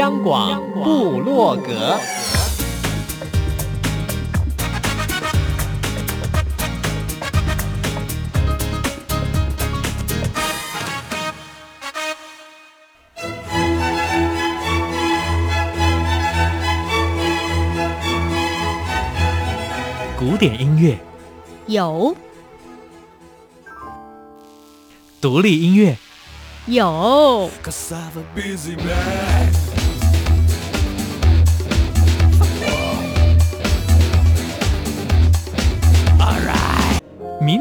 央广布洛格，古典音乐。有，独立音乐。有，民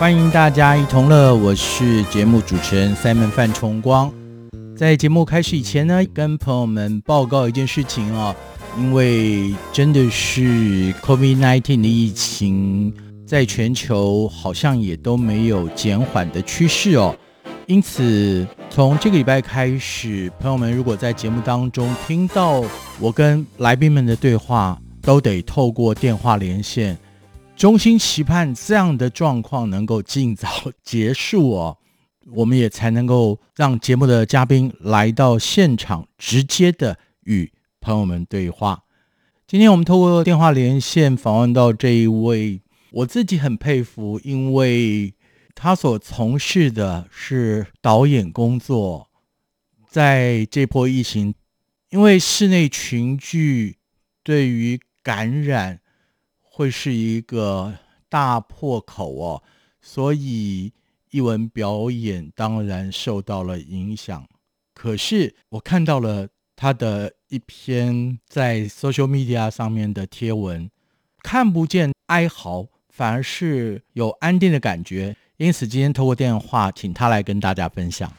欢迎大家一同乐，我是节目主持人 Simon 范崇光。在节目开始以前呢，跟朋友们报告一件事情哦，因为真的是 COVID-19 的疫情，在全球好像也都没有减缓的趋势哦。因此，从这个礼拜开始，朋友们如果在节目当中听到我跟来宾们的对话，都得透过电话连线。衷心期盼这样的状况能够尽早结束哦，我们也才能够让节目的嘉宾来到现场，直接的与朋友们对话。今天我们透过电话连线访问到这一位，我自己很佩服，因为。他所从事的是导演工作，在这波疫情，因为室内群聚对于感染会是一个大破口哦，所以艺文表演当然受到了影响。可是我看到了他的一篇在 social media 上面的贴文，看不见哀嚎，反而是有安定的感觉。因此，今天透过电话，请他来跟大家分享。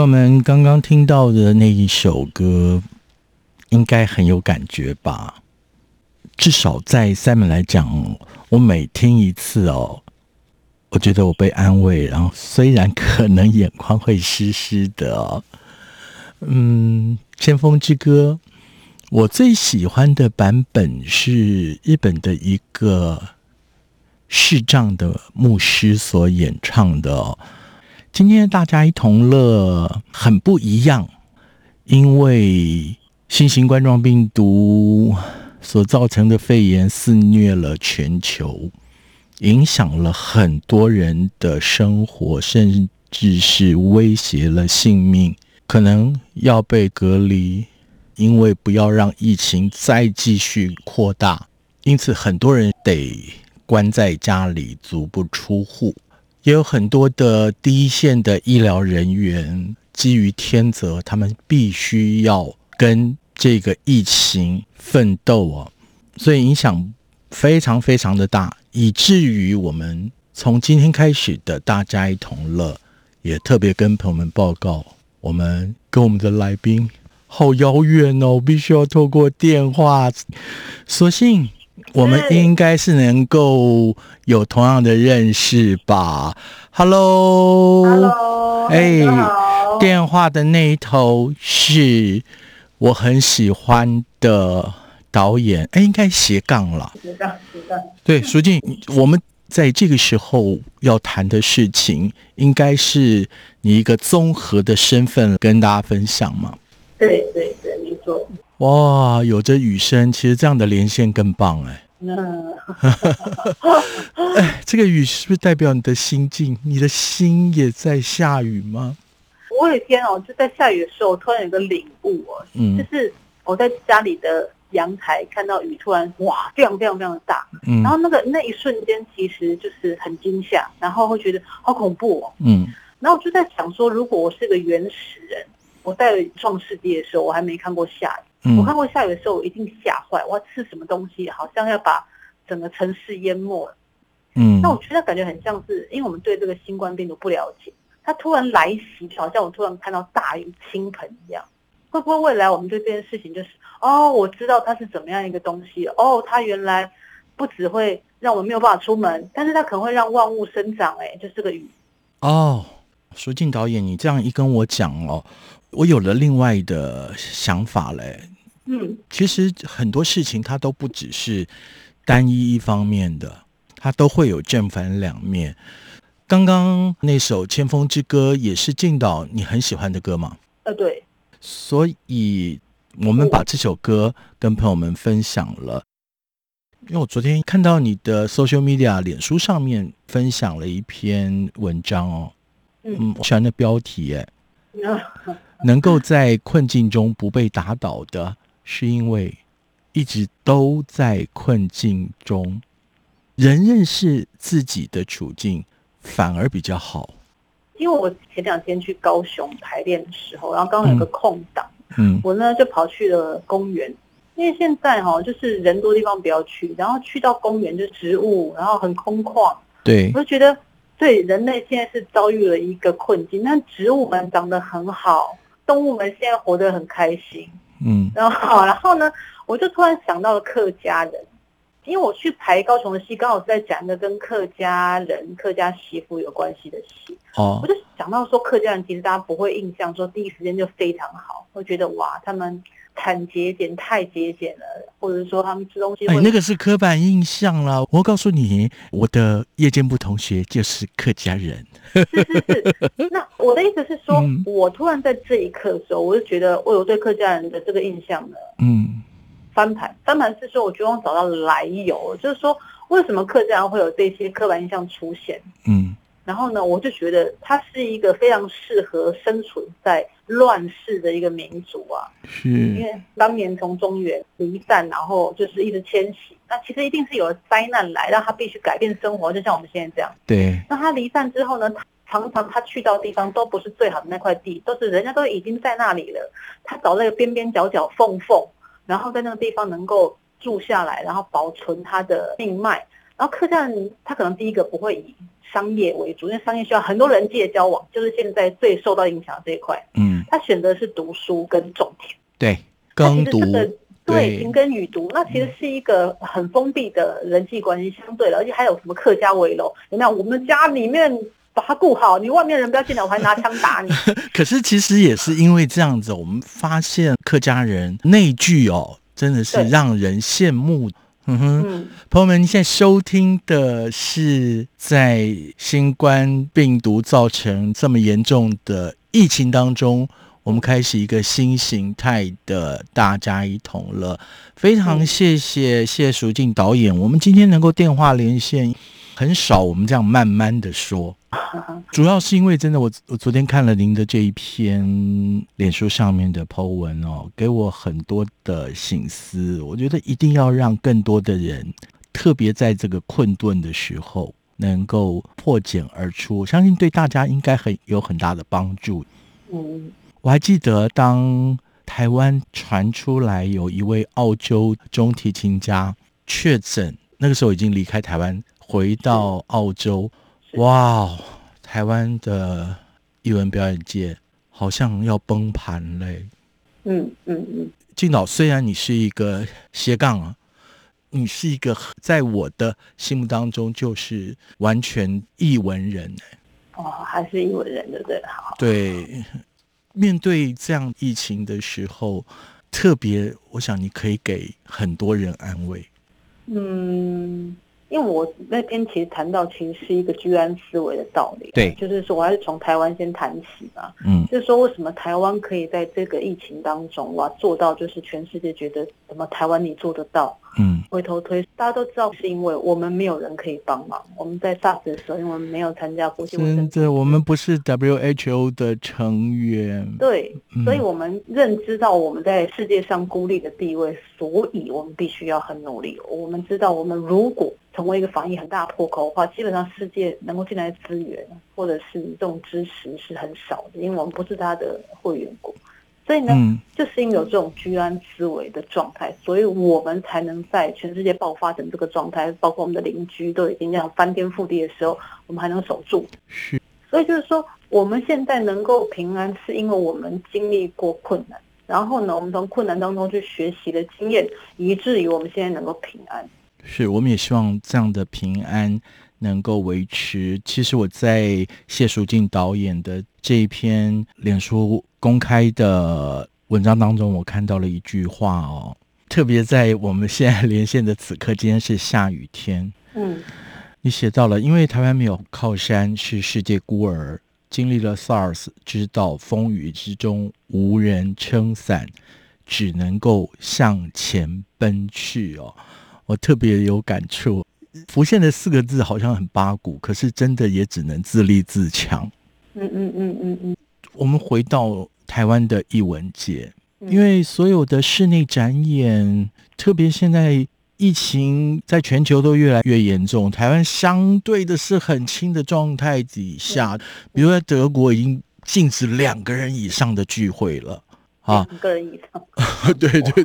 朋友们刚刚听到的那一首歌，应该很有感觉吧？至少在 Simon 来讲，我每听一次哦，我觉得我被安慰，然后虽然可能眼眶会湿湿的哦，嗯，《千峰之歌》，我最喜欢的版本是日本的一个视障的牧师所演唱的。今天大家一同乐很不一样，因为新型冠状病毒。所造成的肺炎肆虐了全球，影响了很多人的生活，甚至是威胁了性命，可能要被隔离，因为不要让疫情再继续扩大，因此很多人得关在家里，足不出户。也有很多的第一线的医疗人员，基于天责，他们必须要跟。这个疫情奋斗啊，所以影响非常非常的大，以至于我们从今天开始的大家一同乐，也特别跟朋友们报告，我们跟我们的来宾好遥远哦，必须要透过电话。所幸我们应该是能够有同样的认识吧？Hello，Hello，哎，电话的那一头是。我很喜欢的导演，哎，应该斜杠了。斜杠，斜杠。对，淑静，我们在这个时候要谈的事情，应该是你一个综合的身份跟大家分享吗？对对对，没错。哇，有着雨声，其实这样的连线更棒哎。嗯。哎，这个雨是不是代表你的心境？你的心也在下雨吗？我有一天哦，就在下雨的时候，突然有个领悟哦，嗯，就是我在家里的阳台看到雨突然哇，非常非常非常的大，嗯，然后那个那一瞬间其实就是很惊吓，然后会觉得好恐怖哦，嗯，然后我就在想说，如果我是个原始人，我在创世纪的时候，我还没看过下雨，嗯，我看过下雨的时候，我一定吓坏，我要吃什么东西，好像要把整个城市淹没，嗯，那我觉得感觉很像是，因为我们对这个新冠病毒不了解。它突然来袭，好像我突然看到大雨倾盆一样。会不会未来我们对这件事情就是哦，我知道它是怎么样一个东西哦，它原来不只会让我们没有办法出门，但是它可能会让万物生长。哎，就是这个雨。哦，淑静导演，你这样一跟我讲哦，我有了另外的想法嘞。嗯，其实很多事情它都不只是单一一方面的，它都会有正反两面。刚刚那首《千峰之歌》也是静导你很喜欢的歌吗？呃，对。所以我们把这首歌跟朋友们分享了。因为我昨天看到你的 social media 脸书上面分享了一篇文章哦，嗯，我喜欢的标题哎，能够在困境中不被打倒的，是因为一直都在困境中，人认识自己的处境。反而比较好，因为我前两天去高雄排练的时候，然后刚好有个空档，嗯，嗯，我呢就跑去了公园，因为现在哈就是人多地方不要去，然后去到公园就植物，然后很空旷，对，我就觉得对人类现在是遭遇了一个困境，但植物们长得很好，动物们现在活得很开心，嗯，然后然后呢，我就突然想到了客家人。因为我去排高雄的戏，刚好是在讲一个跟客家人、客家媳妇有关系的戏。哦，我就想到说，客家人其实大家不会印象说第一时间就非常好，会觉得哇，他们很节俭，太节俭了，或者说他们吃东西……哎，那个是刻板印象啦。我告诉你，我的夜间部同学就是客家人。是是是。那 我的意思是说，嗯、我突然在这一刻的时候，我就觉得我有对客家人的这个印象呢。嗯。翻盘，翻盘是说，我希望找到来由，就是说，为什么客家人会有这些刻板印象出现？嗯，然后呢，我就觉得他是一个非常适合生存在乱世的一个民族啊。是，因为当年从中原离散，然后就是一直迁徙，那其实一定是有灾难来，让他必须改变生活，就像我们现在这样。对。那他离散之后呢，常常他去到地方都不是最好的那块地，都是人家都已经在那里了，他找那个边边角角缝缝。然后在那个地方能够住下来，然后保存他的命脉。然后客栈他可能第一个不会以商业为主，因为商业需要很多人际的交往，就是现在最受到影响的这一块。嗯，他选择是读书跟种田，对，耕读，对，勤耕耘读，那其实是一个很封闭的人际关系，相对的，而且还有什么客家围楼，有没有？我们家里面把它顾好，你外面人不要进来，我还拿枪打你。可是其实也是因为这样子，我们发现客家人内聚哦，真的是让人羡慕。嗯哼，嗯，朋友们，你现在收听的是在新冠病毒造成这么严重的疫情当中，我们开始一个新形态的大家一同了。非常谢谢谢淑静导演，我们今天能够电话连线，很少我们这样慢慢的说。主要是因为真的我，我我昨天看了您的这一篇脸书上面的 po 文哦，给我很多的醒思。我觉得一定要让更多的人，特别在这个困顿的时候，能够破茧而出。我相信对大家应该很有很大的帮助。嗯，我还记得当台湾传出来有一位澳洲中提琴家确诊，那个时候已经离开台湾，回到澳洲。哇台湾的艺文表演界好像要崩盘嘞！嗯嗯嗯，静导，虽然你是一个斜杠啊，你是一个在我的心目当中就是完全艺文人哦，还是艺文人对不对？好，对，面对这样疫情的时候，特别我想你可以给很多人安慰。嗯。因为我那边其实谈到，其实是一个居安思危的道理。对，就是说，我还是从台湾先谈起嘛。嗯，就是说，为什么台湾可以在这个疫情当中哇做到，就是全世界觉得怎么台湾你做得到？嗯，回头推，大家都知道是因为我们没有人可以帮忙。我们在 SARS 的时候，因为我们没有参加国际卫生组织，真的，我们不是 WHO 的成员。对，所以我们认知到我们在世界上孤立的地位，所以我们必须要很努力。我们知道，我们如果成为一个防疫很大破口的话，基本上世界能够进来的资源或者是这种支持是很少的，因为我们不是他的会员国，所以呢，嗯、就是因为有这种居安思危的状态，所以我们才能在全世界爆发成这个状态，包括我们的邻居都已经这样翻天覆地的时候，我们还能守住。是，所以就是说，我们现在能够平安，是因为我们经历过困难，然后呢，我们从困难当中去学习的经验，以至于我们现在能够平安。是，我们也希望这样的平安能够维持。其实我在谢淑静导演的这一篇脸书公开的文章当中，我看到了一句话哦，特别在我们现在连线的此刻，今天是下雨天。嗯，你写到了，因为台湾没有靠山，是世界孤儿，经历了 SARS，知道风雨之中无人撑伞，只能够向前奔去哦。我特别有感触，浮现的四个字好像很八股，可是真的也只能自立自强。嗯嗯嗯嗯嗯。我们回到台湾的艺文界，因为所有的室内展演，特别现在疫情在全球都越来越严重，台湾相对的是很轻的状态底下，比如在德国已经禁止两个人以上的聚会了。啊，一个人以上，对对对，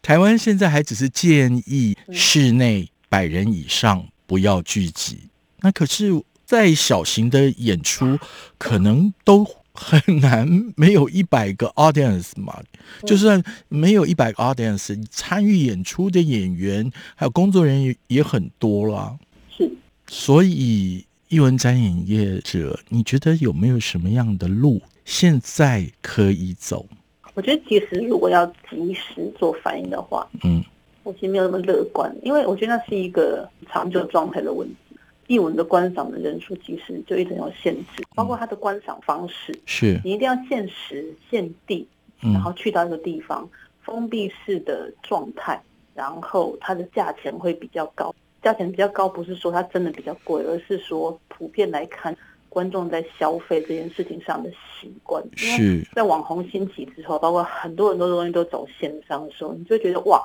台湾现在还只是建议室内百人以上不要聚集。那可是，再小型的演出，可能都很难没有一百个 audience 嘛。就算没有一百个 audience，参与演出的演员还有工作人员也很多啦。是，所以艺文展演业者，你觉得有没有什么样的路？现在可以走，我觉得其实如果要及时做反应的话，嗯，我其实没有那么乐观，因为我觉得那是一个长久状态的问题。艺文的观赏的人数其实就一直有限制，包括它的观赏方式，是你一定要限时限地，然后去到一个地方，封闭式的状态，然后它的价钱会比较高。价钱比较高，不是说它真的比较贵，而是说普遍来看。观众在消费这件事情上的习惯，是在网红兴起之后，包括很多很多东西都走线上的时候，你就觉得哇，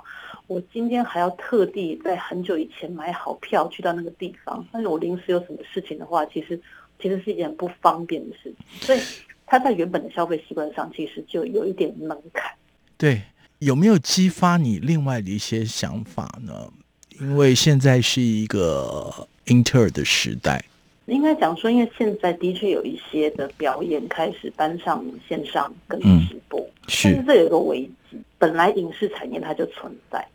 我今天还要特地在很久以前买好票去到那个地方，但是我临时有什么事情的话，其实其实是一件不方便的事情，所以他在原本的消费习惯上其实就有一点门槛。对，有没有激发你另外的一些想法呢？因为现在是一个。英特尔的时代。应该讲说，因为现在的确有一些的表演开始搬上线上跟直播，嗯、是，但是这有一个危机，本来影视产业它就存在，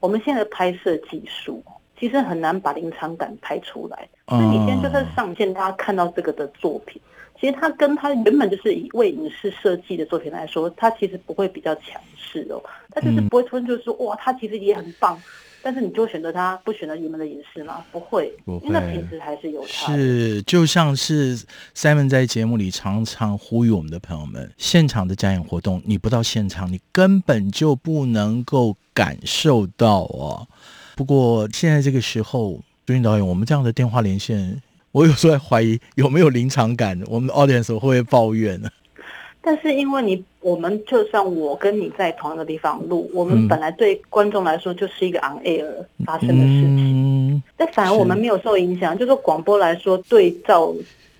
我们现在的拍摄技术其实很难把临场感拍出来。所以、你现在就在上线，大家看到这个的作品。其实它跟它原本就是以为影视设计的作品来说，它其实不会比较强势哦，它就是不会突然就是说哇，它其实也很棒，但是你就选择他，不选择你们的影视吗？不会，不会，因为那品质还是有差。是，就像是 Simon 在节目里常常呼吁我们的朋友们，现场的展演活动，你不到现场，你根本就不能够感受到哦。不过现在这个时候，朱军导演，我们这样的电话连线。我有时候在怀疑有没有临场感，我们的 audience 会不会抱怨呢？但是因为你，我们就算我跟你在同一个地方录，我们本来对观众来说就是一个 on air 发生的事情，嗯、但反而我们没有受影响。就是说广播来说，对照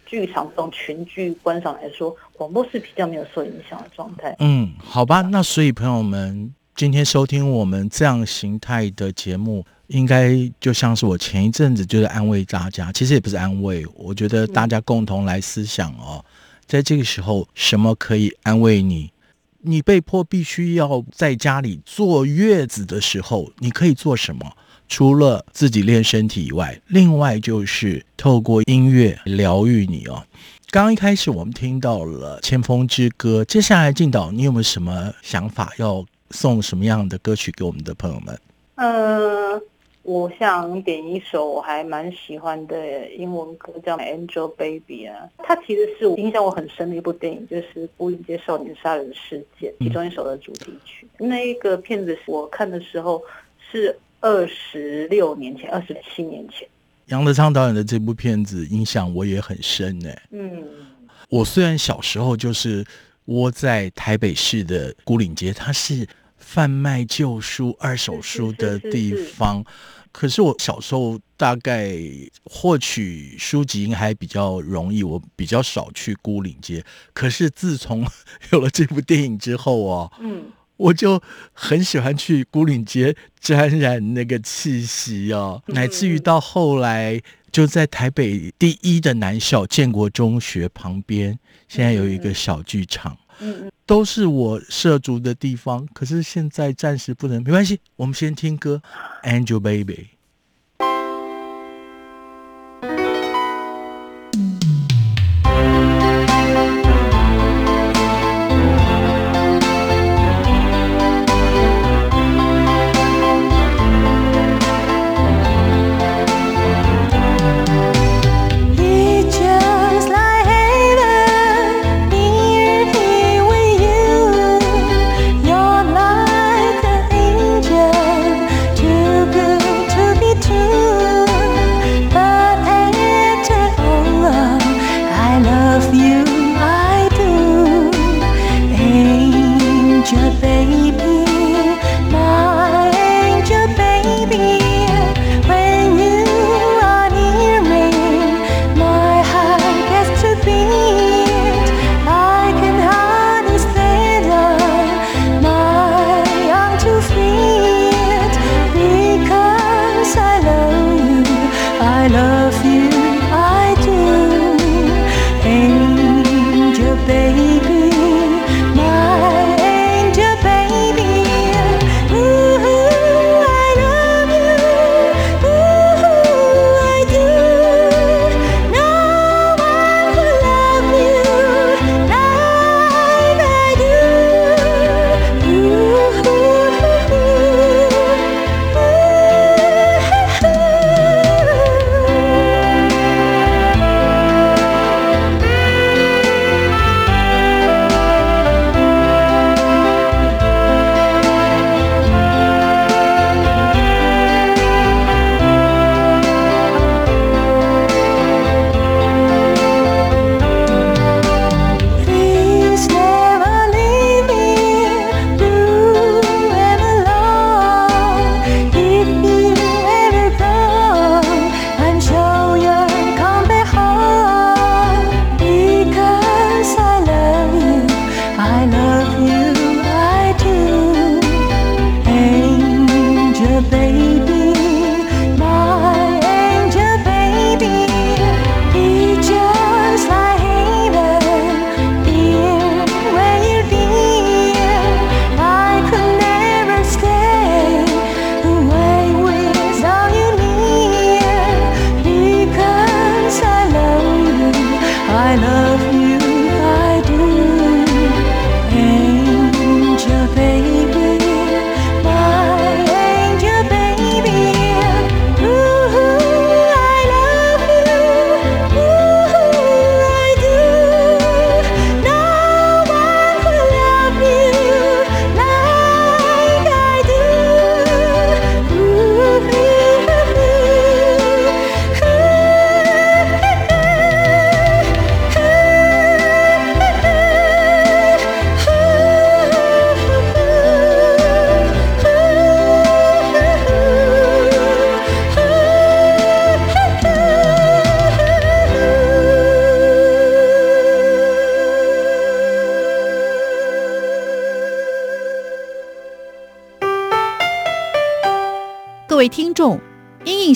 剧场这种群聚观赏来说，广播是比较没有受影响的状态。嗯，好吧，那所以朋友们今天收听我们这样形态的节目。应该就像是我前一阵子就是安慰大家，其实也不是安慰，我觉得大家共同来思想哦，在这个时候，什么可以安慰你？你被迫必须要在家里坐月子的时候，你可以做什么？除了自己练身体以外，另外就是透过音乐疗愈你哦。刚一开始我们听到了《千峰之歌》，接下来进导，你有没有什么想法？要送什么样的歌曲给我们的朋友们？呃。我想点一首我还蛮喜欢的英文歌，叫《Angel Baby》啊。它其实是我印象我很深的一部电影，就是《孤岭街少年杀人事件》其中一首的主题曲。嗯、那一个片子我看的时候是二十六年前，二十七年前。杨德昌导演的这部片子影响我也很深呢。嗯，我虽然小时候就是窝在台北市的孤岭街，它是。贩卖旧书、二手书的地方，可是我小时候大概获取书籍应该还比较容易，我比较少去孤岭街。可是自从 有了这部电影之后哦，嗯，我就很喜欢去孤岭街沾染那个气息哦，乃至于到后来就在台北第一的南校建国中学旁边，现在有一个小剧场。都是我涉足的地方，可是现在暂时不能，没关系，我们先听歌，Angel Baby。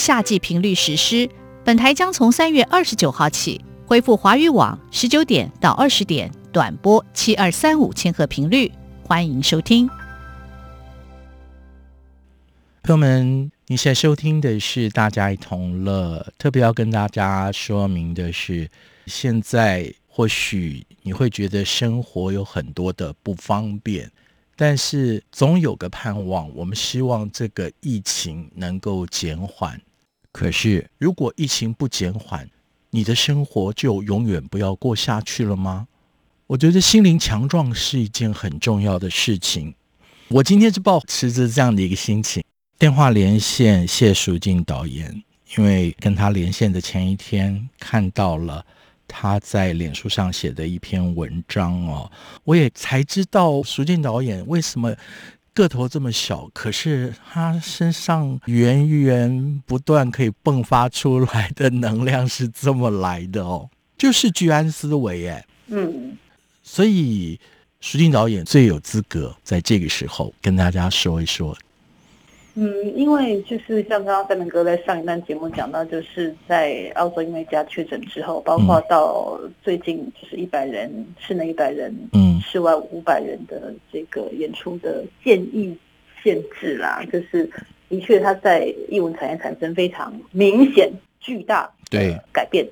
夏季频率实施，本台将从三月二十九号起恢复华语网十九点到二十点短波七二三五千赫频率，欢迎收听。朋友们，你现在收听的是《大家一同乐》，特别要跟大家说明的是，现在或许你会觉得生活有很多的不方便，但是总有个盼望。我们希望这个疫情能够减缓。可是，如果疫情不减缓，你的生活就永远不要过下去了吗？我觉得心灵强壮是一件很重要的事情。我今天是抱持着这样的一个心情。电话连线谢淑静导演，因为跟他连线的前一天看到了他在脸书上写的一篇文章哦，我也才知道淑静导演为什么个头这么小，可是他身上源源不断可以迸发出来的能量是这么来的哦，就是居安思危哎，嗯，所以徐静导演最有资格在这个时候跟大家说一说。嗯，因为就是像刚刚三明哥在上一段节目讲到，就是在澳洲因为加确诊之后，包括到最近就是一百人室内一百人，嗯，室外五百人的这个演出的建议限制啦，就是的确它在艺文产业产生非常明显巨大对改变。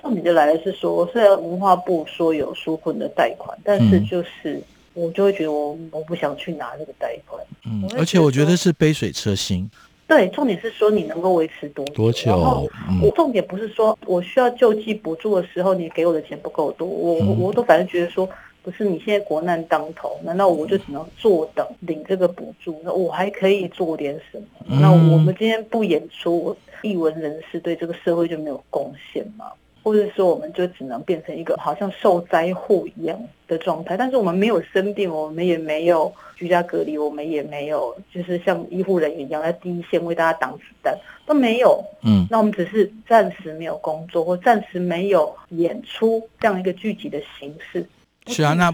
重点就来的是说，虽然文化部说有纾困的贷款，但是就是。嗯我就会觉得我我不想去拿那个贷款，嗯，而且我觉得是杯水车薪。对，重点是说你能够维持多久？多久？嗯，我重点不是说我需要救济补助的时候，你给我的钱不够多，我我我都反正觉得说，不是你现在国难当头，难道我就只能坐等领这个补助？那我还可以做点什么？嗯，那我们今天不演出，艺文人士对这个社会就没有贡献吗？或者说，我们就只能变成一个好像受灾户一样的状态，但是我们没有生病，我们也没有居家隔离，我们也没有就是像医护人员一样在第一线为大家挡子弹，都没有。嗯，那我们只是暂时没有工作，或暂时没有演出这样一个聚集的形式。是啊，那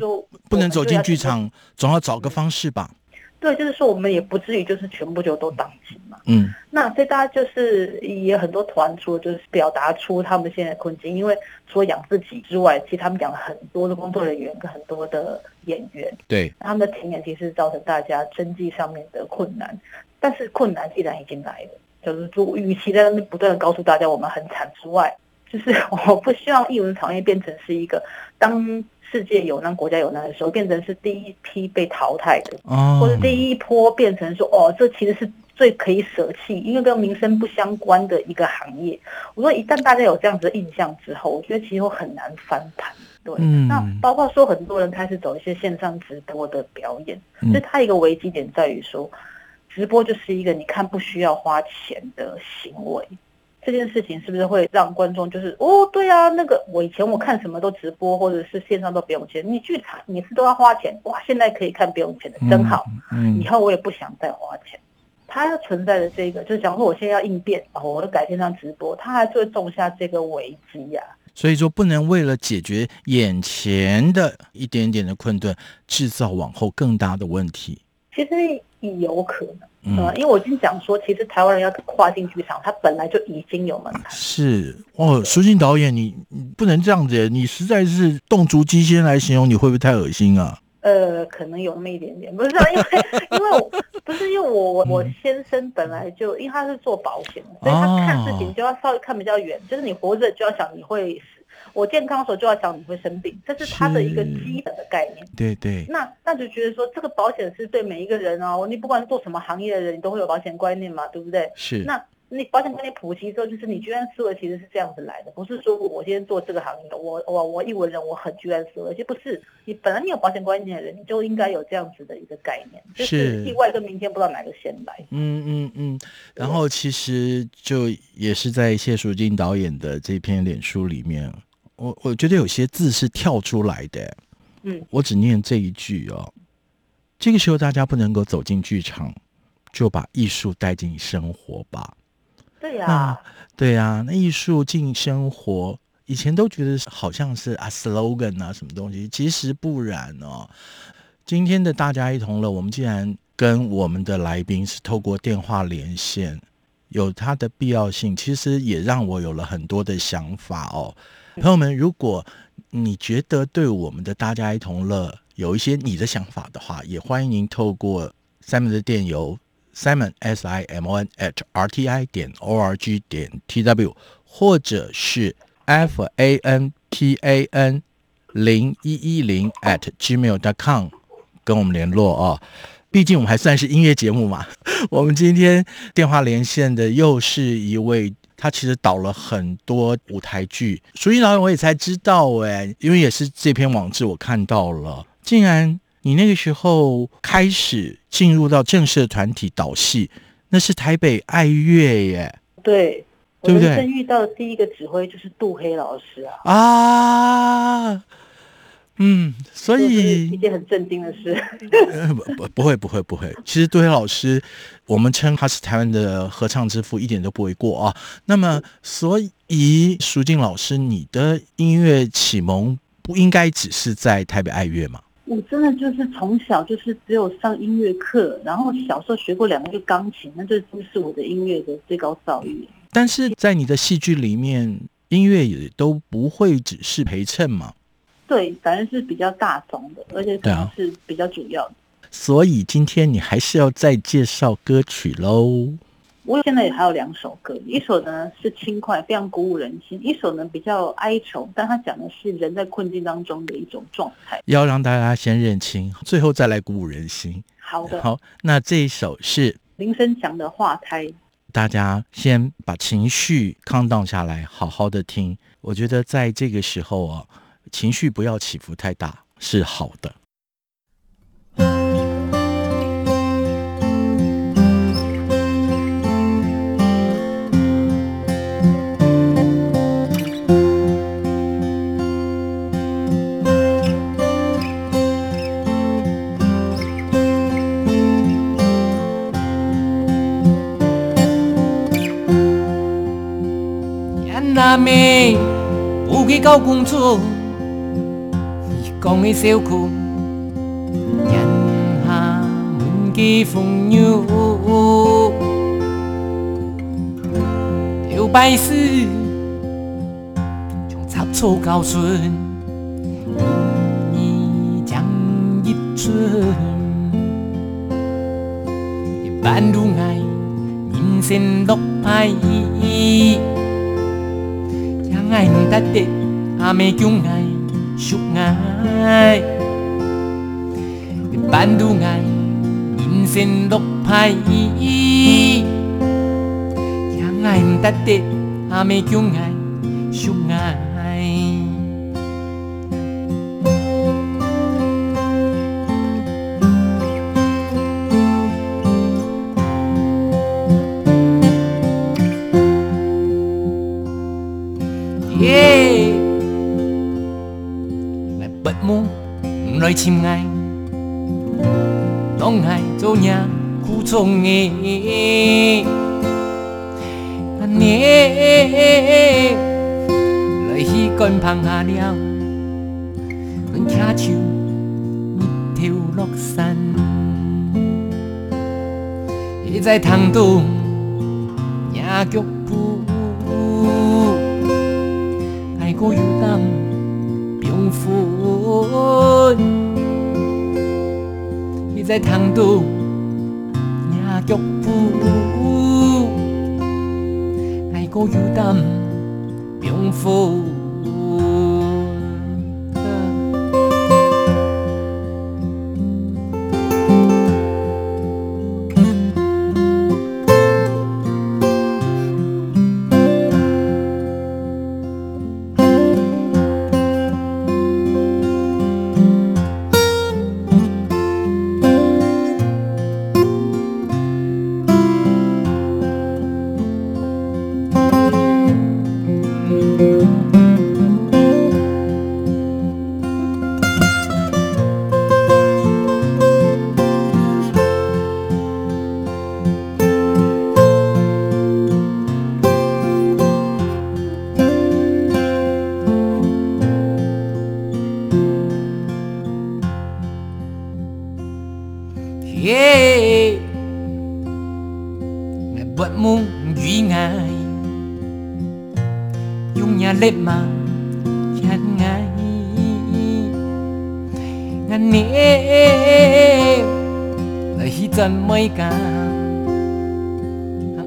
不能走进剧场，总要找个方式吧。对，就是说我们也不至于就是全部就都挡紧嘛。嗯，那所以大家就是也有很多团出，就是表达出他们现在的困境，因为除了养自己之外，其实他们养了很多的工作人员跟很多的演员。对，他们的停演其实造成大家经济上面的困难。但是困难既然已经来了，就是说，与其在那边不断的告诉大家我们很惨之外，就是 我不希望艺文行业变成是一个当。世界有难，国家有难的时候，变成是第一批被淘汰的，哦、或者第一波变成说，哦，这其实是最可以舍弃，因为跟民生不相关的一个行业。我说，一旦大家有这样子的印象之后，我觉得其实很难翻盘。对，嗯、那包括说很多人开始走一些线上直播的表演，嗯、所以它一个危机点在于说，直播就是一个你看不需要花钱的行为。这件事情是不是会让观众就是哦，对啊，那个我以前我看什么都直播或者是线上都不用钱，你剧场每次都要花钱，哇，现在可以看不用钱的，真好。嗯，以后我也不想再花钱。它存在的这个，就是假如说我现在要应变，然后我要改线上直播，它还是会种下这个危机呀。所以说，不能为了解决眼前的一点点的困顿，制造往后更大的问题。其实也有可能。嗯，因为我已经讲说，其实台湾人要跨进剧场，他本来就已经有门槛。是哦，苏静导演，你你不能这样子，你实在是动足机先来形容，你会不会太恶心啊？呃，可能有那么一点点，不是、啊、因为 因为我不是因为我我先生本来就因为他是做保险的，所以他看事情就要稍微看比较远，就是你活着就要想你会。我健康的时候就要想你会生病，这是他的一个基本的概念。对对。那那就觉得说，这个保险是对每一个人哦，你不管做什么行业的人，你都会有保险观念嘛，对不对？是。那你保险观念普及之后，就是你居安思危，其实是这样子来的，不是说我今天做这个行业，我我我一文人，我很居安思危，其实不是。你本来你有保险观念的人，你就应该有这样子的一个概念，就是意外跟明天不知道哪个先来。嗯嗯嗯。然后其实就也是在谢淑静导演的这篇脸书里面。我我觉得有些字是跳出来的，嗯，我只念这一句哦。这个时候大家不能够走进剧场，就把艺术带进生活吧。对呀、啊，对呀、啊，那艺术进生活，以前都觉得好像是啊 slogan 啊什么东西，其实不然哦。今天的大家一同乐，我们既然跟我们的来宾是透过电话连线，有它的必要性。其实也让我有了很多的想法哦。朋友们，如果你觉得对我们的大家一同乐有一些你的想法的话，也欢迎您透过 Simon 的电邮 Simon S I M O N at R T I 点 O R G 点 T W，或者是 F A N T A N 零一一零 at gmail dot com 跟我们联络、哦。毕竟我们还算是音乐节目嘛。我们今天电话连线的又是一位。他其实导了很多舞台剧，所以导演我也才知道哎，因为也是这篇网志我看到了，竟然你那个时候开始进入到正式的团体导戏，那是台北爱乐耶，对，对不对？遇到的第一个指挥就是杜黑老师啊啊。嗯，所以一件很震惊的事。不不不会不会不会，其实杜黑老师，我们称他是台湾的合唱之父，一点都不为过啊。那么，所以舒静老师，你的音乐启蒙不应该只是在台北爱乐吗？我真的就是从小就是只有上音乐课，然后小时候学过两个月钢琴，那这就是我的音乐的最高造诣。但是在你的戏剧里面，音乐也都不会只是陪衬嘛。对，反正是比较大众的，而且是比较主要的。啊、所以今天你还是要再介绍歌曲喽。我现在也还有两首歌，一首呢是轻快，非常鼓舞人心；一首呢比较哀愁，但它讲的是人在困境当中的一种状态。要让大家先认清，最后再来鼓舞人心。好的，好，那这一首是林生祥的《化胎》。大家先把情绪 calm down 下来，好好的听。我觉得在这个时候啊。情绪不要起伏太大，是好的。那妹，不给搞工作。讲 的小苦，人下满地风雨，条白丝从插草高顺，一将一春，一般如爱人生落歹，将爱唔得的阿妹强爱。相爱，半路爱，人生路歹，相爱唔得的，阿妹叫爱相爱。耶。来亲爱，拢爱做娘苦衷的，阿娘来去观旁下了，阮牵手日头落山，伊在塘渡野脚步，爱过有当平分。在塘渡野脚步，爱过有担平负。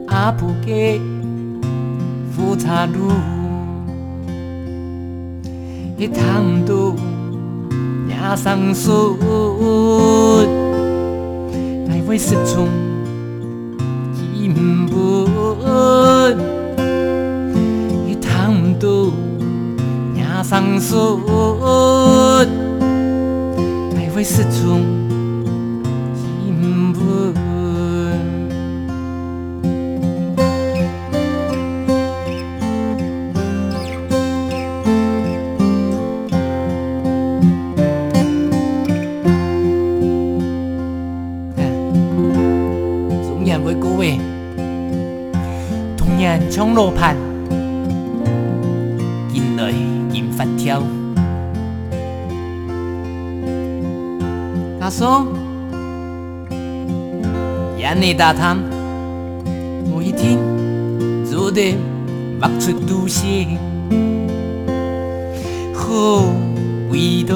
阿布给富察路，一趟都压上手，来为失踪。一趟都压上手，爱会始终。从罗盘，引来引发条。他说：“眼里大汤，我一听，就得挖出毒血，好味道。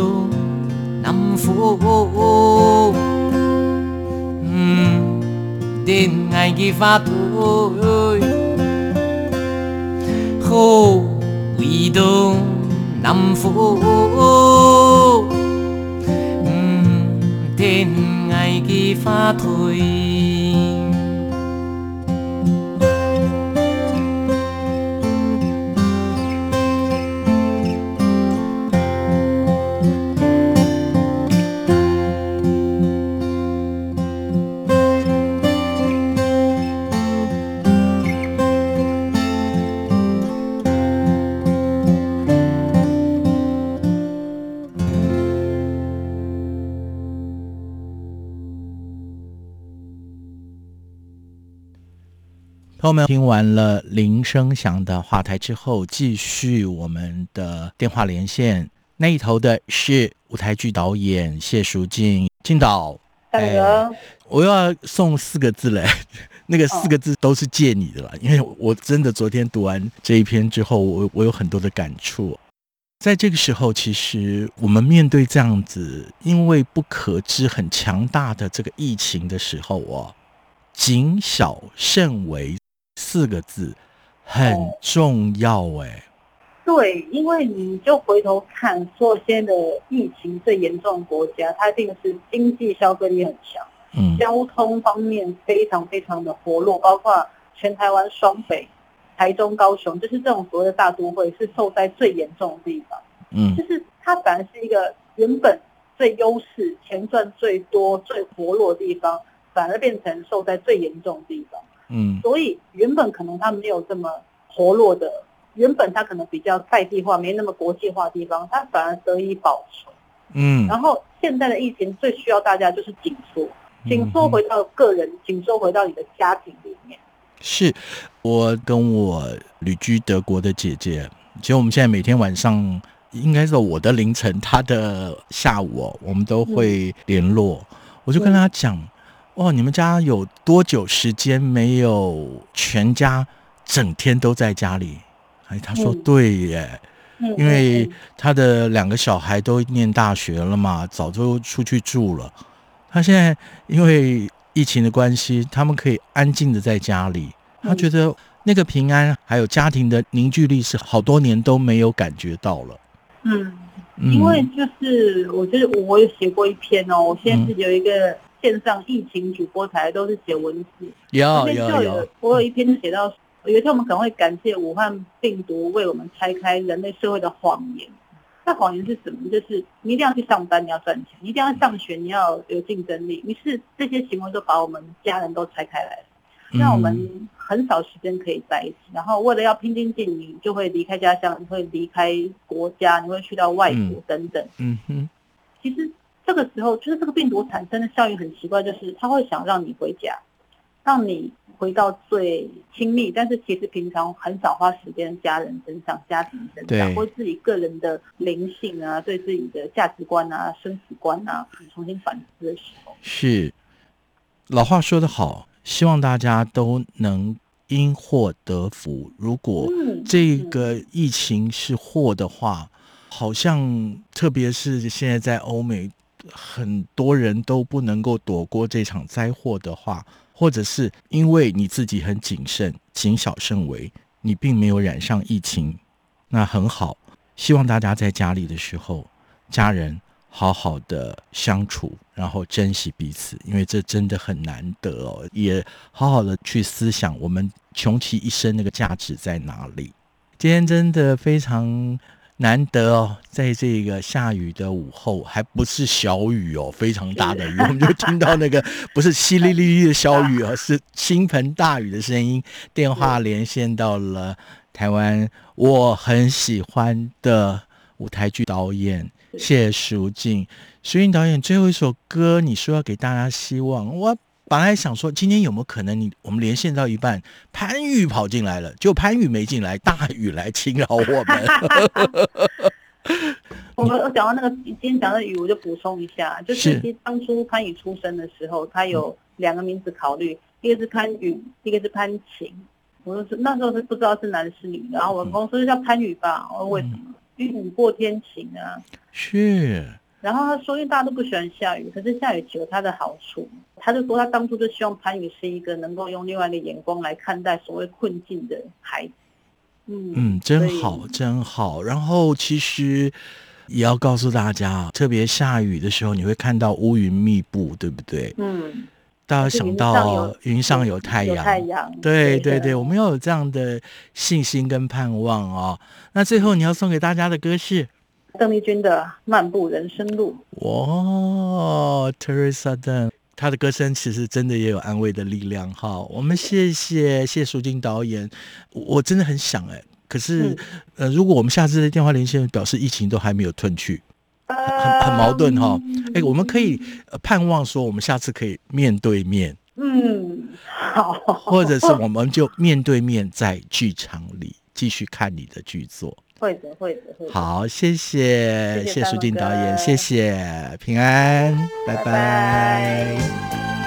难付。嗯，恋爱的法度。味道难付，嗯，恋爱的法推。朋友们听完了林声祥的话台之后，继续我们的电话连线。那一头的是舞台剧导演谢淑静，静导。哎，我又要送四个字嘞，那个四个字都是借你的了，因为我真的昨天读完这一篇之后，我我有很多的感触。在这个时候，其实我们面对这样子因为不可知很强大的这个疫情的时候哦，谨小慎微。四个字很重要哎、欸，对，因为你就回头看，说现在的疫情最严重的国家，它一定是经济消费力很强，嗯，交通方面非常非常的活络，包括全台湾双北、台中、高雄，就是这种所谓的大都会，是受灾最严重的地方，嗯，就是它反而是一个原本最优势、钱赚最多、最活络的地方，反而变成受灾最严重的地方。嗯，所以原本可能它没有这么活络的，原本他可能比较在地化、没那么国际化的地方，他反而得以保存。嗯，然后现在的疫情最需要大家就是紧缩，紧缩回到个人，紧缩回到你的家庭里面。是，我跟我旅居德国的姐姐，其实我们现在每天晚上，应该是我的凌晨，她的下午，我们都会联络。嗯、我就跟她讲。哦，你们家有多久时间没有全家整天都在家里？哎，他说对耶，嗯、因为他的两个小孩都念大学了嘛，早就出去住了。他现在因为疫情的关系，他们可以安静的在家里。他觉得那个平安还有家庭的凝聚力是好多年都没有感觉到了。嗯，因为就是我就是我有写过一篇哦，我现在是有一个。线上疫情主播台都是写文字，有有有。我有一篇写到，有一天我们可能会感谢武汉病毒为我们拆开人类社会的谎言。那谎言是什么？就是你一定要去上班，你要赚钱；你一定要上学，你要有竞争力。于是这些行为都把我们家人都拆开来了，让我们很少时间可以在一起。然后为了要拼经济，你就会离开家乡，你会离开国家，你会去到外国等等。嗯哼，其实。这个时候，就是这个病毒产生的效应很奇怪，就是他会想让你回家，让你回到最亲密，但是其实平常很少花时间家人身上、家庭身上，或自己个人的灵性啊，对自己的价值观啊、生死观啊，重新反思的时候。是，老话说得好，希望大家都能因祸得福。如果这个疫情是祸的话，好像特别是现在在欧美，很多人都不能够躲过这场灾祸的话，或者是因为你自己很谨慎、谨小慎微，你并没有染上疫情，那很好。希望大家在家里的时候，家人好好的相处，然后珍惜彼此，因为这真的很难得哦。也好好的去思想，我们穷其一生那个价值在哪里。今天真的非常难得哦，在这个下雨的午后，还不是小雨哦，非常大的雨，我们就听到那个不是淅沥沥沥的小雨哦，是倾盆大雨的声音。电话连线到了。台湾我很喜欢的舞台剧导演谢淑静，淑静导演最后一首歌，你说要给大家希望。我本来想说，今天有没有可能你我们连线到一半，潘玉跑进来了，就潘玉没进来，大雨来侵扰我们。我们我讲到那个今天讲的雨，我就补充一下，就是其实当初潘宇出生的时候，他有两个名字考虑，一个是潘宇，一个是潘晴。我说是那时候是不知道是男是女，然后我们公司就叫潘宇吧。我说为什么？因为雨过天晴啊。是。然后他说，因为大家都不喜欢下雨，可是下雨有它的好处。他就说他当初就希望潘宇是一个能够用另外一个眼光来看待所谓困境的孩子。嗯嗯，真好真好。然后其实也要告诉大家，特别下雨的时候，你会看到乌云密布，对不对？嗯。大家想到云上有太阳，太阳，对对对，我们要有这样的信心跟盼望哦。那最后你要送给大家的歌是邓丽君的《漫步人生路》。哇，Teresa Dunn，她的歌声其实真的也有安慰的力量。哈，我们谢谢谢淑静导演，我真的很想哎，可是、嗯、呃，如果我们下次的电话连线表示疫情都还没有退去。很很矛盾哈、哦，哎、欸，我们可以盼望说，我们下次可以面对面，嗯，好，或者是我们就面对面在剧场里继续看你的剧作，会的，会的，会的。好，谢谢，谢谢淑静导演，谢谢，平安，拜拜。拜拜。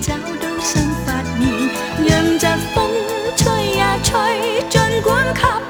找到新发现让疾风吹呀吹尽管给